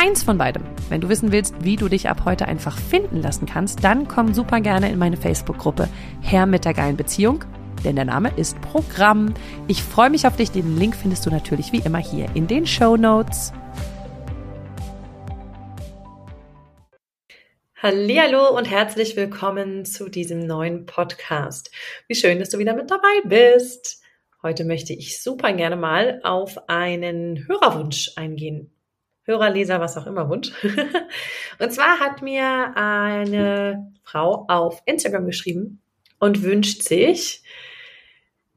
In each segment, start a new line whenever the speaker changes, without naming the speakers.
keins von beidem. Wenn du wissen willst, wie du dich ab heute einfach finden lassen kannst, dann komm super gerne in meine Facebook-Gruppe Herr mit der geilen Beziehung, denn der Name ist Programm. Ich freue mich auf dich. Den Link findest du natürlich wie immer hier in den Show Notes. Hallo und herzlich willkommen zu diesem neuen Podcast. Wie schön, dass du wieder mit dabei bist. Heute möchte ich super gerne mal auf einen Hörerwunsch eingehen. Hörer, Leser, was auch immer Wunsch. und zwar hat mir eine Frau auf Instagram geschrieben und wünscht sich,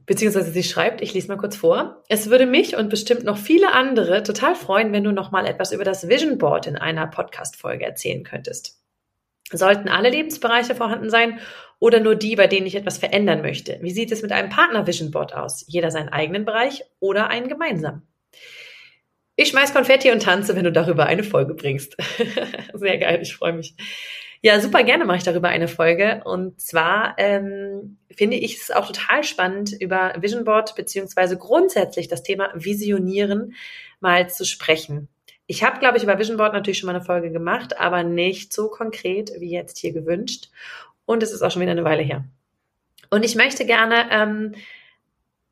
beziehungsweise sie schreibt, ich lese mal kurz vor, es würde mich und bestimmt noch viele andere total freuen, wenn du noch mal etwas über das Vision Board in einer Podcast-Folge erzählen könntest. Sollten alle Lebensbereiche vorhanden sein oder nur die, bei denen ich etwas verändern möchte? Wie sieht es mit einem Partner Vision Board aus? Jeder seinen eigenen Bereich oder einen gemeinsamen? Ich schmeiß Konfetti und tanze, wenn du darüber eine Folge bringst. Sehr geil, ich freue mich. Ja, super gerne mache ich darüber eine Folge. Und zwar ähm, finde ich es auch total spannend, über Vision Board beziehungsweise grundsätzlich das Thema Visionieren mal zu sprechen. Ich habe, glaube ich, über Vision Board natürlich schon mal eine Folge gemacht, aber nicht so konkret wie jetzt hier gewünscht. Und es ist auch schon wieder eine Weile her. Und ich möchte gerne ähm,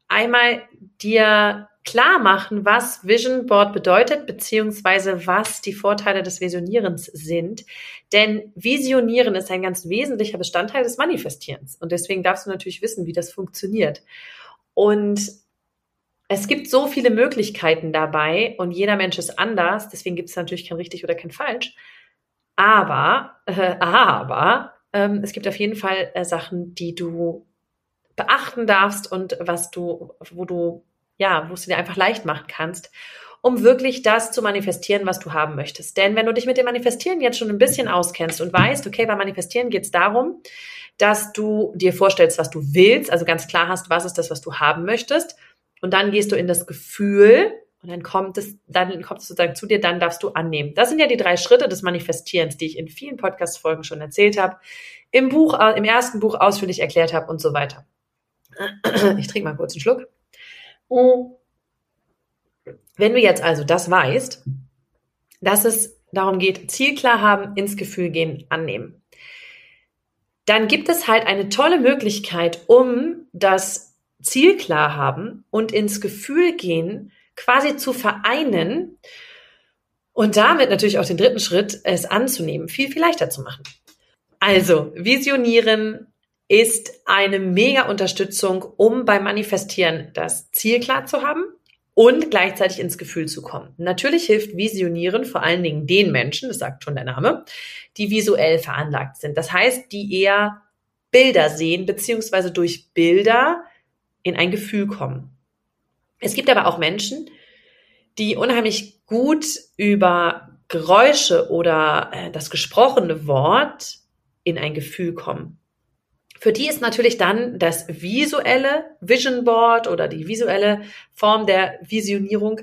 einmal dir klar machen, was Vision Board bedeutet, beziehungsweise was die Vorteile des Visionierens sind. Denn Visionieren ist ein ganz wesentlicher Bestandteil des Manifestierens. Und deswegen darfst du natürlich wissen, wie das funktioniert. Und es gibt so viele Möglichkeiten dabei und jeder Mensch ist anders. Deswegen gibt es natürlich kein richtig oder kein falsch. Aber, äh, aber ähm, es gibt auf jeden Fall äh, Sachen, die du beachten darfst und was du, wo du, ja, wo es dir einfach leicht machen kannst, um wirklich das zu manifestieren, was du haben möchtest. Denn wenn du dich mit dem Manifestieren jetzt schon ein bisschen auskennst und weißt, okay, beim Manifestieren geht es darum, dass du dir vorstellst, was du willst, also ganz klar hast, was ist das, was du haben möchtest, und dann gehst du in das Gefühl, und dann kommt es, dann kommt es sozusagen zu dir, dann darfst du annehmen. Das sind ja die drei Schritte des Manifestierens, die ich in vielen Podcast-Folgen schon erzählt habe, im Buch, äh, im ersten Buch ausführlich erklärt habe und so weiter. Ich trinke mal kurz einen Schluck. Wenn du jetzt also das weißt, dass es darum geht, Ziel klar haben, ins Gefühl gehen, annehmen, dann gibt es halt eine tolle Möglichkeit, um das Ziel klar haben und ins Gefühl gehen quasi zu vereinen und damit natürlich auch den dritten Schritt, es anzunehmen, viel, viel leichter zu machen. Also, visionieren ist eine mega Unterstützung, um beim Manifestieren das Ziel klar zu haben und gleichzeitig ins Gefühl zu kommen. Natürlich hilft Visionieren vor allen Dingen den Menschen, das sagt schon der Name, die visuell veranlagt sind. Das heißt, die eher Bilder sehen, beziehungsweise durch Bilder in ein Gefühl kommen. Es gibt aber auch Menschen, die unheimlich gut über Geräusche oder äh, das gesprochene Wort in ein Gefühl kommen. Für die ist natürlich dann das visuelle Vision Board oder die visuelle Form der Visionierung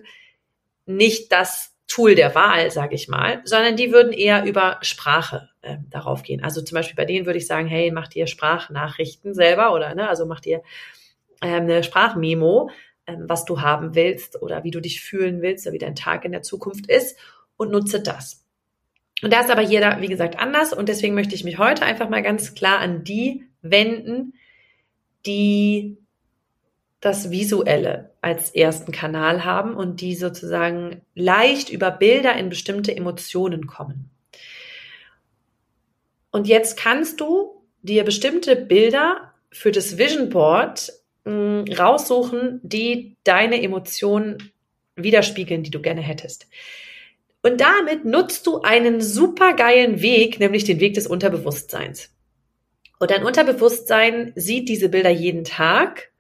nicht das Tool der Wahl, sage ich mal, sondern die würden eher über Sprache äh, darauf gehen. Also zum Beispiel bei denen würde ich sagen, hey, mach dir Sprachnachrichten selber oder ne, also mach dir ähm, eine Sprachmemo, ähm, was du haben willst oder wie du dich fühlen willst oder wie dein Tag in der Zukunft ist und nutze das. Und da ist aber jeder, wie gesagt, anders und deswegen möchte ich mich heute einfach mal ganz klar an die wenden, die das Visuelle als ersten Kanal haben und die sozusagen leicht über Bilder in bestimmte Emotionen kommen. Und jetzt kannst du dir bestimmte Bilder für das Vision Board raussuchen, die deine Emotionen widerspiegeln, die du gerne hättest. Und damit nutzt du einen super geilen Weg, nämlich den Weg des Unterbewusstseins. Und dein Unterbewusstsein sieht diese Bilder jeden Tag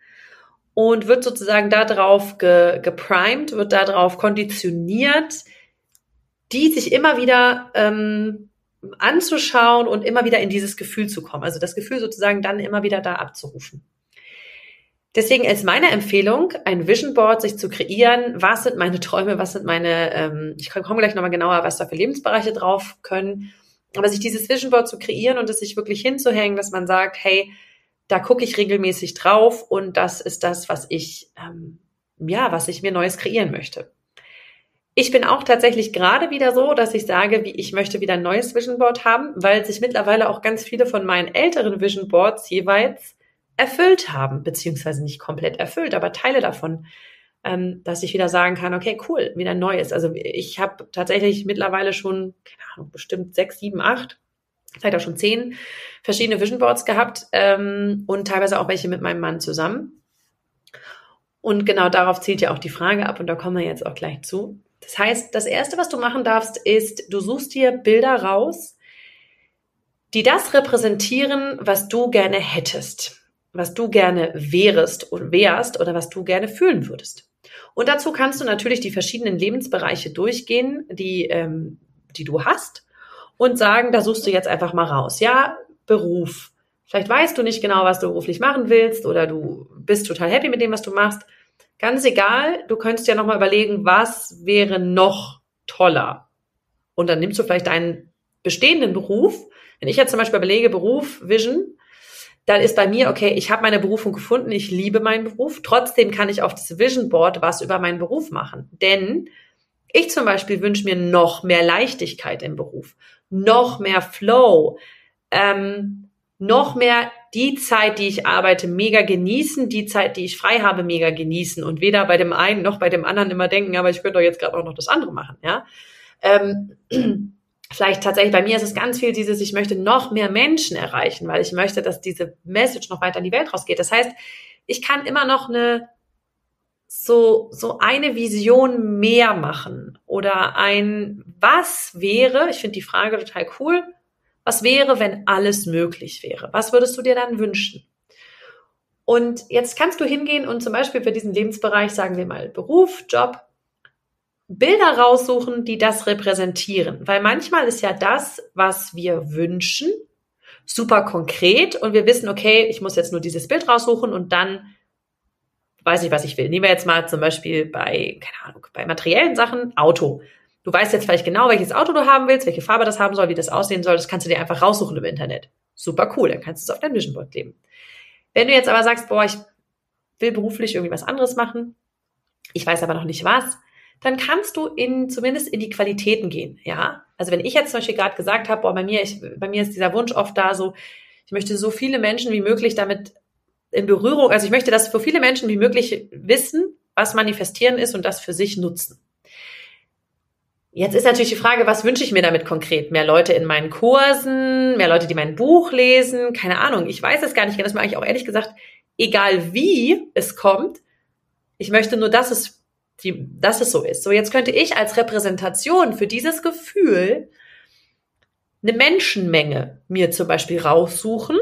und wird sozusagen darauf ge, geprimed, wird darauf konditioniert, die sich immer wieder ähm, anzuschauen und immer wieder in dieses Gefühl zu kommen. Also das Gefühl sozusagen dann immer wieder da abzurufen. Deswegen ist meine Empfehlung, ein Vision Board sich zu kreieren. Was sind meine Träume? Was sind meine, ähm, ich komme gleich nochmal genauer, was da für Lebensbereiche drauf können. Aber sich dieses Vision Board zu kreieren und es sich wirklich hinzuhängen, dass man sagt, hey, da gucke ich regelmäßig drauf und das ist das, was ich, ähm, ja, was ich mir Neues kreieren möchte. Ich bin auch tatsächlich gerade wieder so, dass ich sage, wie ich möchte wieder ein neues Vision Board haben, weil sich mittlerweile auch ganz viele von meinen älteren Vision Boards jeweils erfüllt haben, beziehungsweise nicht komplett erfüllt, aber Teile davon, ähm, dass ich wieder sagen kann, okay, cool, wieder neues. Also ich habe tatsächlich mittlerweile schon, keine Ahnung, bestimmt sechs, sieben, acht, vielleicht auch schon zehn verschiedene Vision Boards gehabt ähm, und teilweise auch welche mit meinem Mann zusammen. Und genau darauf zielt ja auch die Frage ab und da kommen wir jetzt auch gleich zu. Das heißt, das Erste, was du machen darfst, ist, du suchst dir Bilder raus, die das repräsentieren, was du gerne hättest, was du gerne wärest und wärst oder was du gerne fühlen würdest. Und dazu kannst du natürlich die verschiedenen Lebensbereiche durchgehen, die, ähm, die du hast und sagen, da suchst du jetzt einfach mal raus. Ja, Beruf. Vielleicht weißt du nicht genau, was du beruflich machen willst oder du bist total happy mit dem, was du machst. Ganz egal, du könntest ja nochmal überlegen, was wäre noch toller. Und dann nimmst du vielleicht deinen bestehenden Beruf. Wenn ich jetzt zum Beispiel überlege, Beruf, Vision, dann ist bei mir, okay, ich habe meine Berufung gefunden, ich liebe meinen Beruf. Trotzdem kann ich auf das Vision Board was über meinen Beruf machen. Denn ich zum Beispiel wünsche mir noch mehr Leichtigkeit im Beruf, noch mehr Flow, ähm, noch mehr die Zeit, die ich arbeite, mega genießen, die Zeit, die ich frei habe, mega genießen und weder bei dem einen noch bei dem anderen immer denken, aber ich könnte doch jetzt gerade auch noch das andere machen, ja. Ähm, vielleicht tatsächlich bei mir ist es ganz viel dieses, ich möchte noch mehr Menschen erreichen, weil ich möchte, dass diese Message noch weiter in die Welt rausgeht. Das heißt, ich kann immer noch eine so, so eine Vision mehr machen oder ein was wäre, ich finde die Frage total cool, was wäre, wenn alles möglich wäre? Was würdest du dir dann wünschen? Und jetzt kannst du hingehen und zum Beispiel für diesen Lebensbereich, sagen wir mal Beruf, Job, Bilder raussuchen, die das repräsentieren. Weil manchmal ist ja das, was wir wünschen, super konkret und wir wissen, okay, ich muss jetzt nur dieses Bild raussuchen und dann weiß ich, was ich will. Nehmen wir jetzt mal zum Beispiel bei, keine Ahnung, bei materiellen Sachen, Auto. Du weißt jetzt vielleicht genau, welches Auto du haben willst, welche Farbe das haben soll, wie das aussehen soll. Das kannst du dir einfach raussuchen im Internet. Super cool, dann kannst du es auf dein Vision Board kleben. Wenn du jetzt aber sagst, boah, ich will beruflich irgendwie was anderes machen, ich weiß aber noch nicht was, dann kannst du in, zumindest in die Qualitäten gehen, ja. Also wenn ich jetzt zum Beispiel gerade gesagt habe, boah, bei mir, ich, bei mir ist dieser Wunsch oft da so, ich möchte so viele Menschen wie möglich damit in Berührung, also ich möchte, dass so viele Menschen wie möglich wissen, was manifestieren ist und das für sich nutzen. Jetzt ist natürlich die Frage, was wünsche ich mir damit konkret? Mehr Leute in meinen Kursen, mehr Leute, die mein Buch lesen, keine Ahnung. Ich weiß es gar nicht, das ist mir eigentlich auch ehrlich gesagt, egal wie es kommt, ich möchte nur, dass es, die, dass es so ist. So, jetzt könnte ich als Repräsentation für dieses Gefühl eine Menschenmenge mir zum Beispiel raussuchen.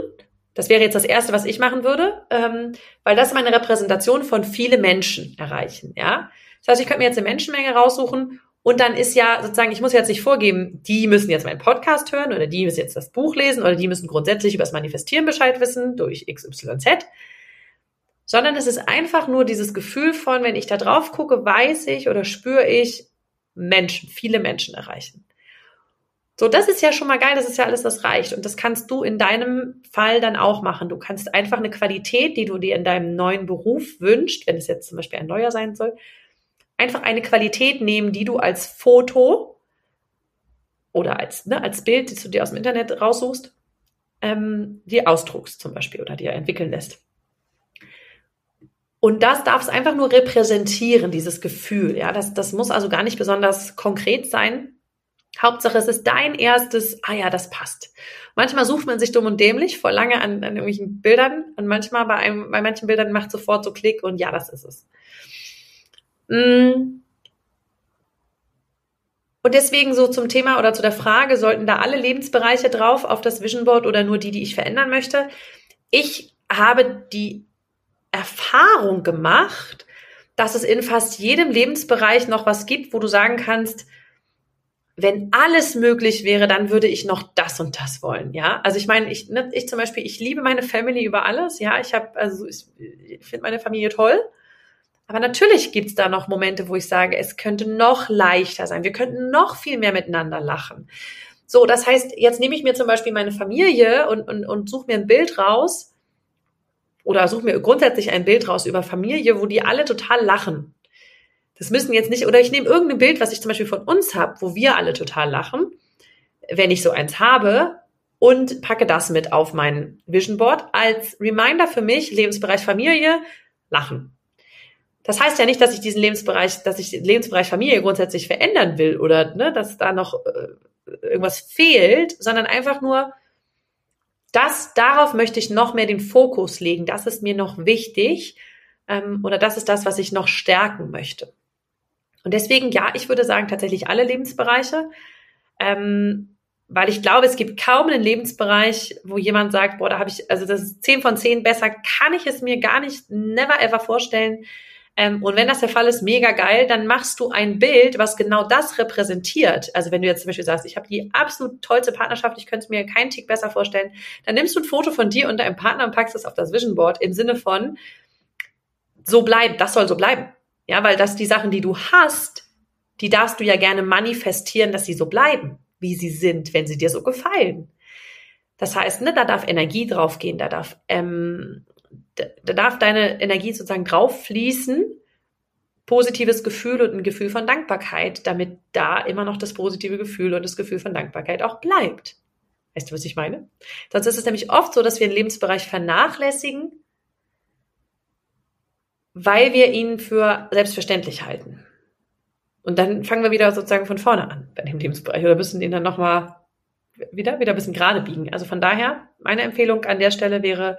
Das wäre jetzt das Erste, was ich machen würde, ähm, weil das meine Repräsentation von viele Menschen erreichen. Ja, das heißt, ich könnte mir jetzt eine Menschenmenge raussuchen und dann ist ja sozusagen, ich muss jetzt nicht vorgeben, die müssen jetzt meinen Podcast hören oder die müssen jetzt das Buch lesen oder die müssen grundsätzlich über das Manifestieren Bescheid wissen durch XYZ, sondern es ist einfach nur dieses Gefühl von, wenn ich da drauf gucke, weiß ich oder spüre ich, Menschen, viele Menschen erreichen. So, das ist ja schon mal geil, das ist ja alles, das reicht. Und das kannst du in deinem Fall dann auch machen. Du kannst einfach eine Qualität, die du dir in deinem neuen Beruf wünschst, wenn es jetzt zum Beispiel ein neuer sein soll, einfach eine Qualität nehmen, die du als Foto oder als, ne, als Bild, das du dir aus dem Internet raussuchst, ähm, dir ausdruckst zum Beispiel oder dir entwickeln lässt. Und das darf es einfach nur repräsentieren, dieses Gefühl. Ja, das, das muss also gar nicht besonders konkret sein. Hauptsache, es ist dein erstes, ah ja, das passt. Manchmal sucht man sich dumm und dämlich vor lange an, an irgendwelchen Bildern und manchmal bei, einem, bei manchen Bildern macht sofort so Klick und ja, das ist es. Mm, Und deswegen so zum Thema oder zu der Frage, sollten da alle Lebensbereiche drauf auf das Vision Board oder nur die, die ich verändern möchte? Ich habe die Erfahrung gemacht, dass es in fast jedem Lebensbereich noch was gibt, wo du sagen kannst, wenn alles möglich wäre, dann würde ich noch das und das wollen, ja. Also ich meine, ich, ne, ich zum Beispiel, ich liebe meine Family über alles, ja. Ich habe, also ich, ich finde meine Familie toll. Aber natürlich gibt's da noch Momente, wo ich sage, es könnte noch leichter sein. Wir könnten noch viel mehr miteinander lachen. So, das heißt, jetzt nehme ich mir zum Beispiel meine Familie und, und, und suche mir ein Bild raus oder suche mir grundsätzlich ein Bild raus über Familie, wo die alle total lachen. Das müssen jetzt nicht, oder ich nehme irgendein Bild, was ich zum Beispiel von uns habe, wo wir alle total lachen, wenn ich so eins habe, und packe das mit auf mein Vision Board als Reminder für mich, Lebensbereich Familie, lachen. Das heißt ja nicht, dass ich diesen Lebensbereich, dass ich den Lebensbereich Familie grundsätzlich verändern will oder ne, dass da noch äh, irgendwas fehlt, sondern einfach nur, das, darauf möchte ich noch mehr den Fokus legen. Das ist mir noch wichtig ähm, oder das ist das, was ich noch stärken möchte. Und deswegen, ja, ich würde sagen, tatsächlich alle Lebensbereiche, ähm, weil ich glaube, es gibt kaum einen Lebensbereich, wo jemand sagt, boah, da habe ich, also das ist zehn von zehn besser, kann ich es mir gar nicht, never ever vorstellen. Ähm, und wenn das der Fall ist, mega geil, dann machst du ein Bild, was genau das repräsentiert. Also wenn du jetzt zum Beispiel sagst, ich habe die absolut tollste Partnerschaft, ich könnte es mir keinen Tick besser vorstellen, dann nimmst du ein Foto von dir und deinem Partner und packst es auf das Vision Board im Sinne von, so bleibt, das soll so bleiben. Ja, weil das die Sachen, die du hast, die darfst du ja gerne manifestieren, dass sie so bleiben, wie sie sind, wenn sie dir so gefallen. Das heißt, ne, da darf Energie draufgehen, da darf, ähm, da, da darf deine Energie sozusagen drauf fließen, positives Gefühl und ein Gefühl von Dankbarkeit, damit da immer noch das positive Gefühl und das Gefühl von Dankbarkeit auch bleibt. Weißt du, was ich meine? Sonst ist es nämlich oft so, dass wir einen Lebensbereich vernachlässigen, weil wir ihn für selbstverständlich halten. Und dann fangen wir wieder sozusagen von vorne an bei dem Lebensbereich oder müssen ihn dann nochmal wieder, wieder ein bisschen gerade biegen. Also von daher, meine Empfehlung an der Stelle wäre,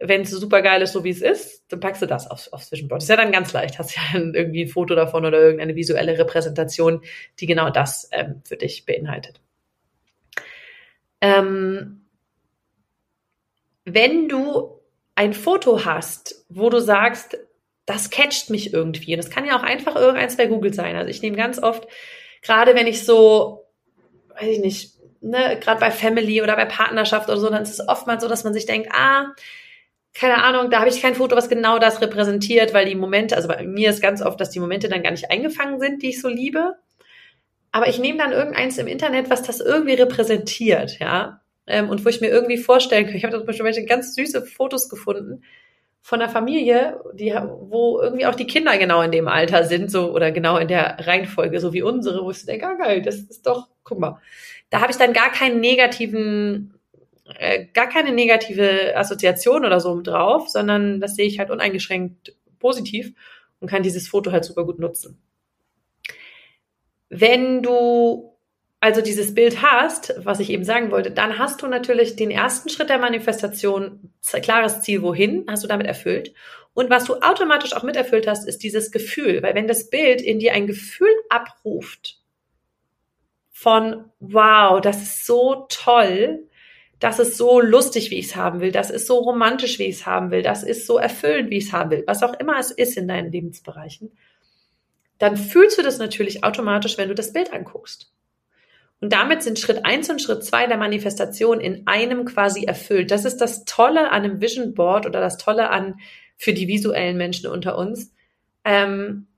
wenn es super geil ist, so wie es ist, dann packst du das aufs, aufs. Das ist ja dann ganz leicht. Hast ja irgendwie ein Foto davon oder irgendeine visuelle Repräsentation, die genau das ähm, für dich beinhaltet. Ähm, wenn du ein Foto hast, wo du sagst, das catcht mich irgendwie. Und das kann ja auch einfach irgendeins bei Google sein. Also ich nehme ganz oft, gerade wenn ich so, weiß ich nicht, ne, gerade bei Family oder bei Partnerschaft oder so, dann ist es oftmals so, dass man sich denkt, ah, keine Ahnung, da habe ich kein Foto, was genau das repräsentiert, weil die Momente, also bei mir ist ganz oft, dass die Momente dann gar nicht eingefangen sind, die ich so liebe. Aber ich nehme dann irgendeins im Internet, was das irgendwie repräsentiert, ja. Ähm, und wo ich mir irgendwie vorstellen kann, ich habe zum Beispiel ganz süße Fotos gefunden, von der Familie, die, wo irgendwie auch die Kinder genau in dem Alter sind, so oder genau in der Reihenfolge, so wie unsere, wo ich denke, ah, geil, das ist doch, guck mal. Da habe ich dann gar keinen negativen, äh, gar keine negative Assoziation oder so drauf, sondern das sehe ich halt uneingeschränkt positiv und kann dieses Foto halt super gut nutzen. Wenn du also dieses Bild hast, was ich eben sagen wollte, dann hast du natürlich den ersten Schritt der Manifestation, klares Ziel, wohin, hast du damit erfüllt. Und was du automatisch auch miterfüllt hast, ist dieses Gefühl. Weil wenn das Bild in dir ein Gefühl abruft von, wow, das ist so toll, das ist so lustig, wie ich es haben will, das ist so romantisch, wie ich es haben will, das ist so erfüllend, wie ich es haben will, was auch immer es ist in deinen Lebensbereichen, dann fühlst du das natürlich automatisch, wenn du das Bild anguckst. Und damit sind Schritt eins und Schritt zwei der Manifestation in einem quasi erfüllt. Das ist das Tolle an einem Vision Board oder das Tolle an für die visuellen Menschen unter uns. Ähm,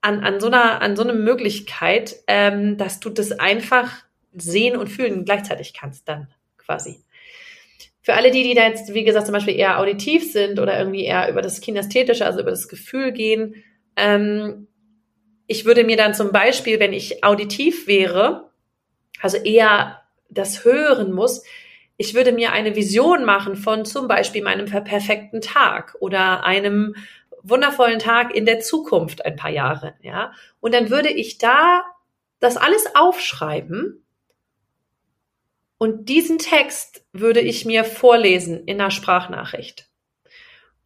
an, an, so einer, an so einer Möglichkeit, ähm, dass du das einfach sehen und fühlen gleichzeitig kannst dann quasi. Für alle die, die da jetzt, wie gesagt, zum Beispiel eher auditiv sind oder irgendwie eher über das Kinästhetische, also über das Gefühl gehen, ähm, ich würde mir dann zum Beispiel, wenn ich auditiv wäre, also eher das hören muss. Ich würde mir eine Vision machen von zum Beispiel meinem perfekten Tag oder einem wundervollen Tag in der Zukunft ein paar Jahre, ja. Und dann würde ich da das alles aufschreiben und diesen Text würde ich mir vorlesen in einer Sprachnachricht.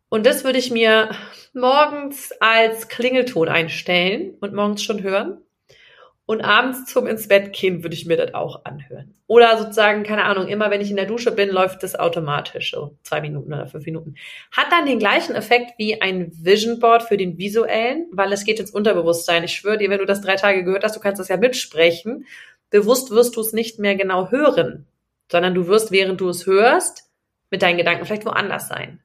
Und das würde ich mir morgens als Klingelton einstellen und morgens schon hören. Und abends zum ins Bett gehen würde ich mir das auch anhören. Oder sozusagen, keine Ahnung, immer wenn ich in der Dusche bin, läuft das automatisch, so zwei Minuten oder fünf Minuten. Hat dann den gleichen Effekt wie ein Vision Board für den visuellen, weil es geht ins Unterbewusstsein. Ich schwöre dir, wenn du das drei Tage gehört hast, du kannst das ja mitsprechen. Bewusst wirst du es nicht mehr genau hören, sondern du wirst, während du es hörst, mit deinen Gedanken vielleicht woanders sein.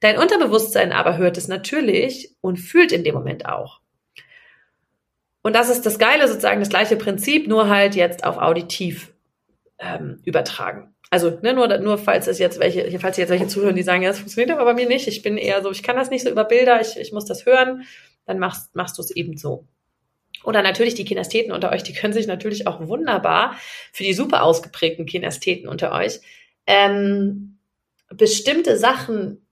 Dein Unterbewusstsein aber hört es natürlich und fühlt in dem Moment auch. Und das ist das Geile, sozusagen das gleiche Prinzip, nur halt jetzt auf auditiv ähm, übertragen. Also ne, nur, nur falls es jetzt welche, falls jetzt welche zuhören, die sagen, ja, das funktioniert aber bei mir nicht. Ich bin eher so, ich kann das nicht so über Bilder, ich, ich muss das hören, dann machst, machst du es eben so. Oder natürlich die Kinästheten unter euch, die können sich natürlich auch wunderbar für die super ausgeprägten Kinästheten unter euch ähm, bestimmte Sachen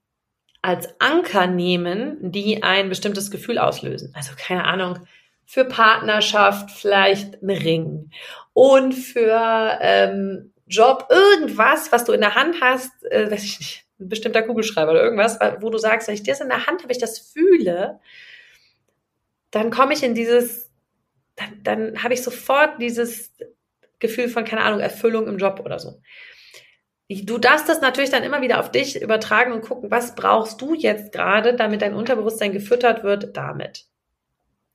als Anker nehmen, die ein bestimmtes Gefühl auslösen. Also keine Ahnung, für Partnerschaft vielleicht ein Ring und für ähm, Job irgendwas, was du in der Hand hast, äh, weiß ich nicht, ein bestimmter Kugelschreiber oder irgendwas, wo du sagst, wenn ich das in der Hand habe, ich das fühle, dann komme ich in dieses, dann, dann habe ich sofort dieses Gefühl von, keine Ahnung, Erfüllung im Job oder so. Du darfst das natürlich dann immer wieder auf dich übertragen und gucken, was brauchst du jetzt gerade, damit dein Unterbewusstsein gefüttert wird damit.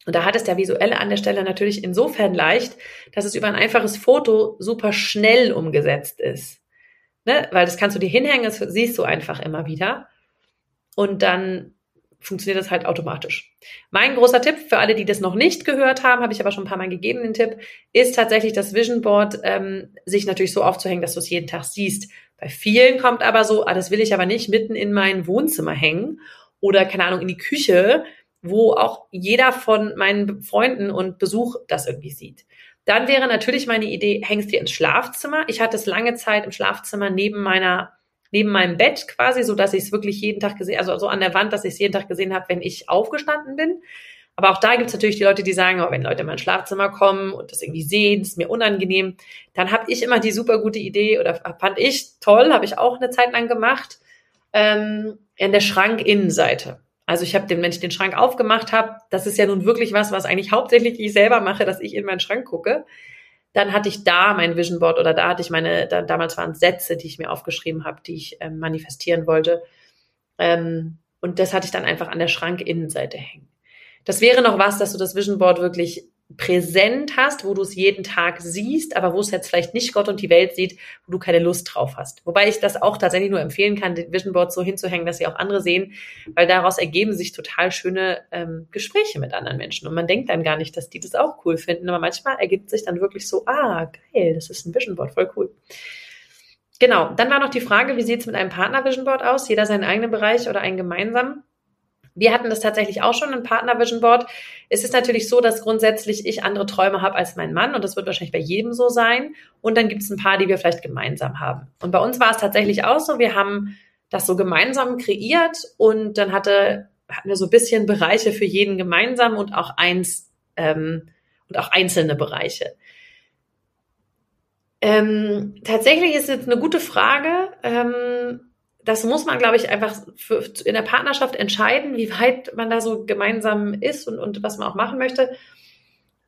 Und da hat es der Visuelle an der Stelle natürlich insofern leicht, dass es über ein einfaches Foto super schnell umgesetzt ist. Ne? Weil das kannst du dir hinhängen, das siehst du einfach immer wieder. Und dann funktioniert das halt automatisch. Mein großer Tipp für alle, die das noch nicht gehört haben, habe ich aber schon ein paar Mal gegeben, den Tipp, ist tatsächlich das Vision Board ähm, sich natürlich so aufzuhängen, dass du es jeden Tag siehst. Bei vielen kommt aber so, ah, das will ich aber nicht mitten in mein Wohnzimmer hängen oder keine Ahnung in die Küche, wo auch jeder von meinen Freunden und Besuch das irgendwie sieht. Dann wäre natürlich meine Idee, hängst dir ins Schlafzimmer. Ich hatte es lange Zeit im Schlafzimmer neben meiner, neben meinem Bett quasi, so dass ich es wirklich jeden Tag gesehen, also so an der Wand, dass ich es jeden Tag gesehen habe, wenn ich aufgestanden bin. Aber auch da gibt es natürlich die Leute, die sagen, oh, wenn Leute in mein Schlafzimmer kommen und das irgendwie sehen, ist mir unangenehm, dann habe ich immer die super gute Idee oder fand ich toll, habe ich auch eine Zeit lang gemacht, ähm, in der Schrankinnenseite. Also ich habe den, wenn ich den Schrank aufgemacht habe, das ist ja nun wirklich was, was eigentlich hauptsächlich ich selber mache, dass ich in meinen Schrank gucke. Dann hatte ich da mein Vision Board oder da hatte ich meine, da, damals waren Sätze, die ich mir aufgeschrieben habe, die ich ähm, manifestieren wollte. Ähm, und das hatte ich dann einfach an der Schrankinnenseite hängen. Das wäre noch was, dass du das Vision Board wirklich präsent hast, wo du es jeden Tag siehst, aber wo es jetzt vielleicht nicht Gott und die Welt sieht, wo du keine Lust drauf hast. Wobei ich das auch tatsächlich nur empfehlen kann, den Vision Board so hinzuhängen, dass sie auch andere sehen, weil daraus ergeben sich total schöne ähm, Gespräche mit anderen Menschen. Und man denkt dann gar nicht, dass die das auch cool finden, aber manchmal ergibt sich dann wirklich so, ah, geil, das ist ein Vision Board, voll cool. Genau, dann war noch die Frage, wie sieht es mit einem Partner-Vision Board aus? Jeder seinen eigenen Bereich oder einen gemeinsamen? Wir hatten das tatsächlich auch schon, ein Partner Vision Board. Es ist natürlich so, dass grundsätzlich ich andere Träume habe als mein Mann und das wird wahrscheinlich bei jedem so sein. Und dann gibt es ein paar, die wir vielleicht gemeinsam haben. Und bei uns war es tatsächlich auch so, wir haben das so gemeinsam kreiert und dann hatte, hatten wir so ein bisschen Bereiche für jeden gemeinsam und auch eins ähm, und auch einzelne Bereiche. Ähm, tatsächlich ist jetzt eine gute Frage. Ähm, das muss man, glaube ich, einfach für, in der Partnerschaft entscheiden, wie weit man da so gemeinsam ist und, und was man auch machen möchte.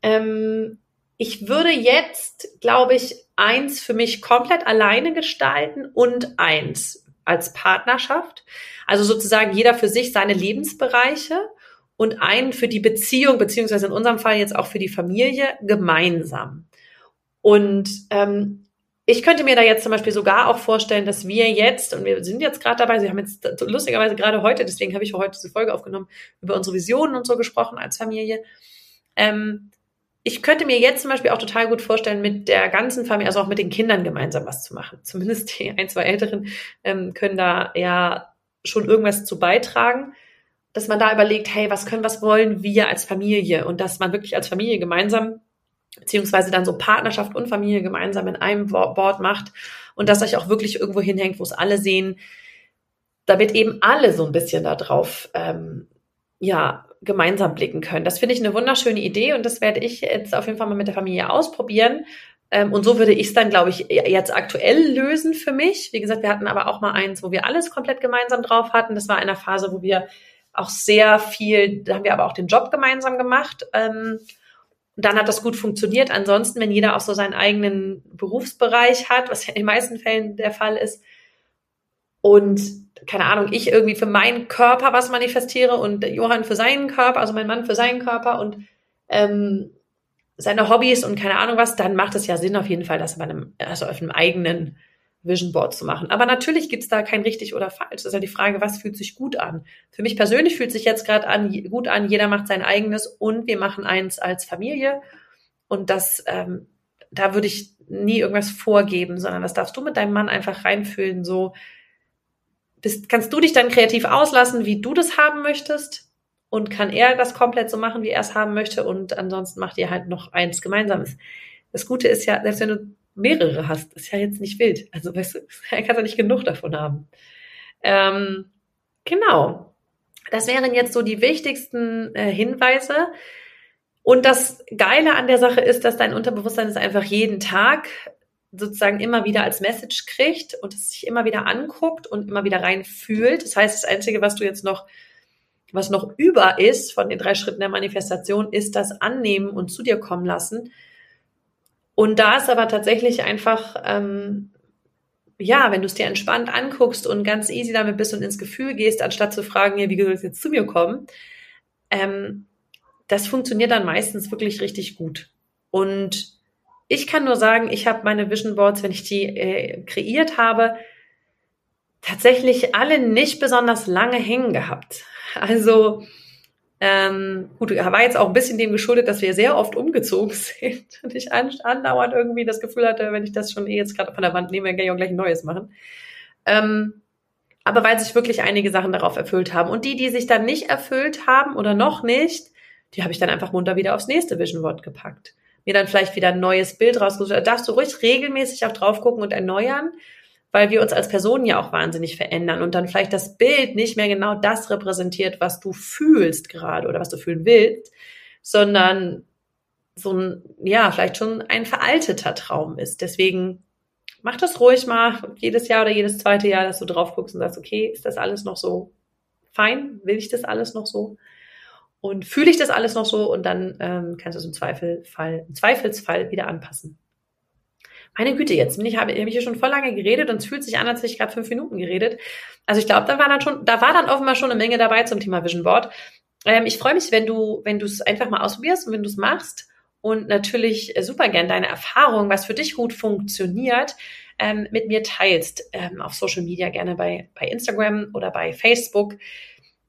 Ähm, ich würde jetzt, glaube ich, eins für mich komplett alleine gestalten und eins als Partnerschaft. Also sozusagen jeder für sich seine Lebensbereiche und einen für die Beziehung, beziehungsweise in unserem Fall jetzt auch für die Familie gemeinsam. Und ähm, ich könnte mir da jetzt zum Beispiel sogar auch vorstellen, dass wir jetzt, und wir sind jetzt gerade dabei, Sie haben jetzt lustigerweise gerade heute, deswegen habe ich heute diese Folge aufgenommen, über unsere Visionen und so gesprochen als Familie. Ähm, ich könnte mir jetzt zum Beispiel auch total gut vorstellen, mit der ganzen Familie, also auch mit den Kindern gemeinsam was zu machen. Zumindest die ein, zwei Älteren ähm, können da ja schon irgendwas zu beitragen, dass man da überlegt, hey, was können, was wollen wir als Familie? Und dass man wirklich als Familie gemeinsam beziehungsweise dann so Partnerschaft und Familie gemeinsam in einem Board macht und das euch auch wirklich irgendwo hinhängt, wo es alle sehen, damit eben alle so ein bisschen da drauf ähm, ja, gemeinsam blicken können. Das finde ich eine wunderschöne Idee und das werde ich jetzt auf jeden Fall mal mit der Familie ausprobieren. Ähm, und so würde ich es dann, glaube ich, jetzt aktuell lösen für mich. Wie gesagt, wir hatten aber auch mal eins, wo wir alles komplett gemeinsam drauf hatten. Das war in einer Phase, wo wir auch sehr viel, da haben wir aber auch den Job gemeinsam gemacht. Ähm, dann hat das gut funktioniert. Ansonsten, wenn jeder auch so seinen eigenen Berufsbereich hat, was ja in den meisten Fällen der Fall ist, und keine Ahnung, ich irgendwie für meinen Körper was manifestiere und Johann für seinen Körper, also mein Mann für seinen Körper und ähm, seine Hobbys und keine Ahnung was, dann macht es ja Sinn auf jeden Fall, das bei einem, also auf einem eigenen Vision Board zu machen. Aber natürlich gibt's da kein richtig oder falsch. Das ist ja die Frage, was fühlt sich gut an? Für mich persönlich fühlt sich jetzt gerade an, gut an, jeder macht sein eigenes und wir machen eins als Familie. Und das, ähm, da würde ich nie irgendwas vorgeben, sondern das darfst du mit deinem Mann einfach reinfühlen, so bist, kannst du dich dann kreativ auslassen, wie du das haben möchtest und kann er das komplett so machen, wie er es haben möchte und ansonsten macht ihr halt noch eins Gemeinsames. Das Gute ist ja, selbst wenn du mehrere hast, ist ja jetzt nicht wild. Also weißt du, er kann ja nicht genug davon haben. Ähm, genau. Das wären jetzt so die wichtigsten äh, Hinweise. Und das Geile an der Sache ist, dass dein Unterbewusstsein es einfach jeden Tag sozusagen immer wieder als Message kriegt und es sich immer wieder anguckt und immer wieder rein fühlt. Das heißt, das Einzige, was du jetzt noch, was noch über ist von den drei Schritten der Manifestation, ist das Annehmen und zu dir kommen lassen. Und da ist aber tatsächlich einfach, ähm, ja, wenn du es dir entspannt anguckst und ganz easy damit bist und ins Gefühl gehst, anstatt zu fragen, ja, wie soll es jetzt zu mir kommen, ähm, das funktioniert dann meistens wirklich richtig gut. Und ich kann nur sagen, ich habe meine Vision Boards, wenn ich die äh, kreiert habe, tatsächlich alle nicht besonders lange hängen gehabt. Also ähm, gut, war jetzt auch ein bisschen dem geschuldet, dass wir sehr oft umgezogen sind und ich andauernd irgendwie das Gefühl hatte, wenn ich das schon eh jetzt gerade von der Wand nehme, dann kann ich auch gleich ein neues machen. Ähm, aber weil sich wirklich einige Sachen darauf erfüllt haben. Und die, die sich dann nicht erfüllt haben oder noch nicht, die habe ich dann einfach munter wieder aufs nächste Vision Board gepackt mir dann vielleicht wieder ein neues Bild rausgesucht. Da darfst du ruhig regelmäßig auch drauf gucken und erneuern, weil wir uns als Personen ja auch wahnsinnig verändern und dann vielleicht das Bild nicht mehr genau das repräsentiert, was du fühlst gerade oder was du fühlen willst, sondern so ein, ja, vielleicht schon ein veralteter Traum ist. Deswegen mach das ruhig mal jedes Jahr oder jedes zweite Jahr, dass du drauf guckst und sagst, okay, ist das alles noch so fein? Will ich das alles noch so? Und fühle ich das alles noch so und dann ähm, kannst du es im Zweifelfall, im Zweifelsfall wieder anpassen. Meine Güte, jetzt bin ich, habe hab ich hier schon voll lange geredet und es fühlt sich an, als hätte ich gerade fünf Minuten geredet. Also ich glaube, da war dann schon, da war dann offenbar schon eine Menge dabei zum Thema Vision Board. Ähm, ich freue mich, wenn du, wenn du es einfach mal ausprobierst und wenn du es machst und natürlich super gern deine Erfahrung, was für dich gut funktioniert, ähm, mit mir teilst ähm, auf Social Media gerne bei bei Instagram oder bei Facebook.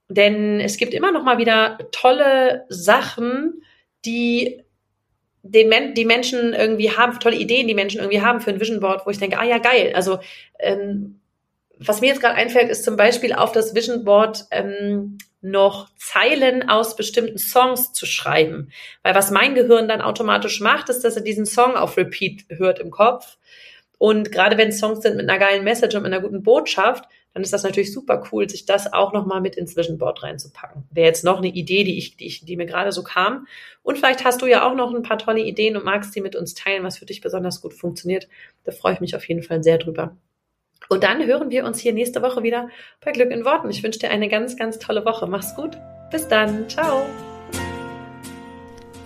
Denn es gibt immer noch mal wieder tolle Sachen, die den die Menschen irgendwie haben, tolle Ideen, die Menschen irgendwie haben für ein Vision Board, wo ich denke, ah ja, geil. Also ähm, was mir jetzt gerade einfällt, ist zum Beispiel auf das Vision Board ähm, noch Zeilen aus bestimmten Songs zu schreiben. Weil was mein Gehirn dann automatisch macht, ist, dass er diesen Song auf Repeat hört im Kopf. Und gerade wenn Songs sind mit einer geilen Message und mit einer guten Botschaft, dann ist das natürlich super cool, sich das auch nochmal mit ins Vision Board reinzupacken. Wäre jetzt noch eine Idee, die ich, die ich, die mir gerade so kam. Und vielleicht hast du ja auch noch ein paar tolle Ideen und magst die mit uns teilen, was für dich besonders gut funktioniert. Da freue ich mich auf jeden Fall sehr drüber. Und dann hören wir uns hier nächste Woche wieder bei Glück in Worten. Ich wünsche dir eine ganz, ganz tolle Woche. Mach's gut. Bis dann. Ciao.